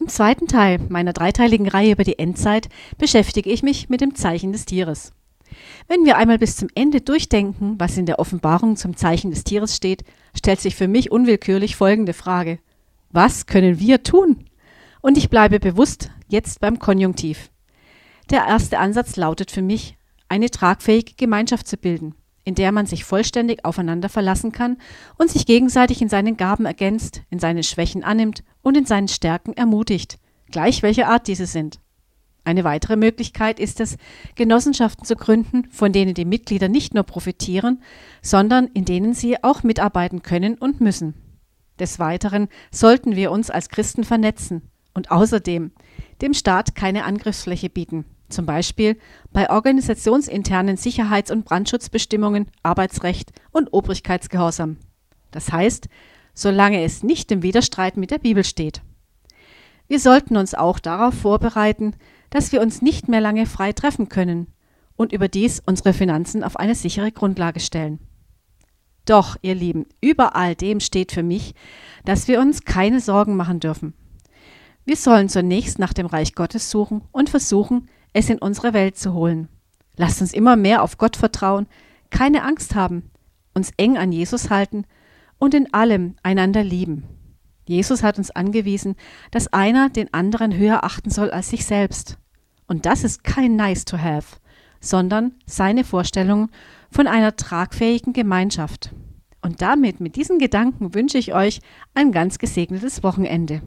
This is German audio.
Im zweiten Teil meiner dreiteiligen Reihe über die Endzeit beschäftige ich mich mit dem Zeichen des Tieres. Wenn wir einmal bis zum Ende durchdenken, was in der Offenbarung zum Zeichen des Tieres steht, stellt sich für mich unwillkürlich folgende Frage. Was können wir tun? Und ich bleibe bewusst jetzt beim Konjunktiv. Der erste Ansatz lautet für mich, eine tragfähige Gemeinschaft zu bilden, in der man sich vollständig aufeinander verlassen kann und sich gegenseitig in seinen Gaben ergänzt, in seinen Schwächen annimmt und in seinen Stärken ermutigt, gleich welcher Art diese sind. Eine weitere Möglichkeit ist es, Genossenschaften zu gründen, von denen die Mitglieder nicht nur profitieren, sondern in denen sie auch mitarbeiten können und müssen. Des Weiteren sollten wir uns als Christen vernetzen und außerdem dem Staat keine Angriffsfläche bieten, zum Beispiel bei organisationsinternen Sicherheits- und Brandschutzbestimmungen, Arbeitsrecht und Obrigkeitsgehorsam. Das heißt, solange es nicht im Widerstreit mit der Bibel steht. Wir sollten uns auch darauf vorbereiten, dass wir uns nicht mehr lange frei treffen können und überdies unsere Finanzen auf eine sichere Grundlage stellen. Doch, ihr Lieben, über all dem steht für mich, dass wir uns keine Sorgen machen dürfen. Wir sollen zunächst nach dem Reich Gottes suchen und versuchen, es in unsere Welt zu holen. Lasst uns immer mehr auf Gott vertrauen, keine Angst haben, uns eng an Jesus halten und in allem einander lieben. Jesus hat uns angewiesen, dass einer den anderen höher achten soll als sich selbst. Und das ist kein Nice to have, sondern seine Vorstellung von einer tragfähigen Gemeinschaft. Und damit, mit diesen Gedanken, wünsche ich euch ein ganz gesegnetes Wochenende.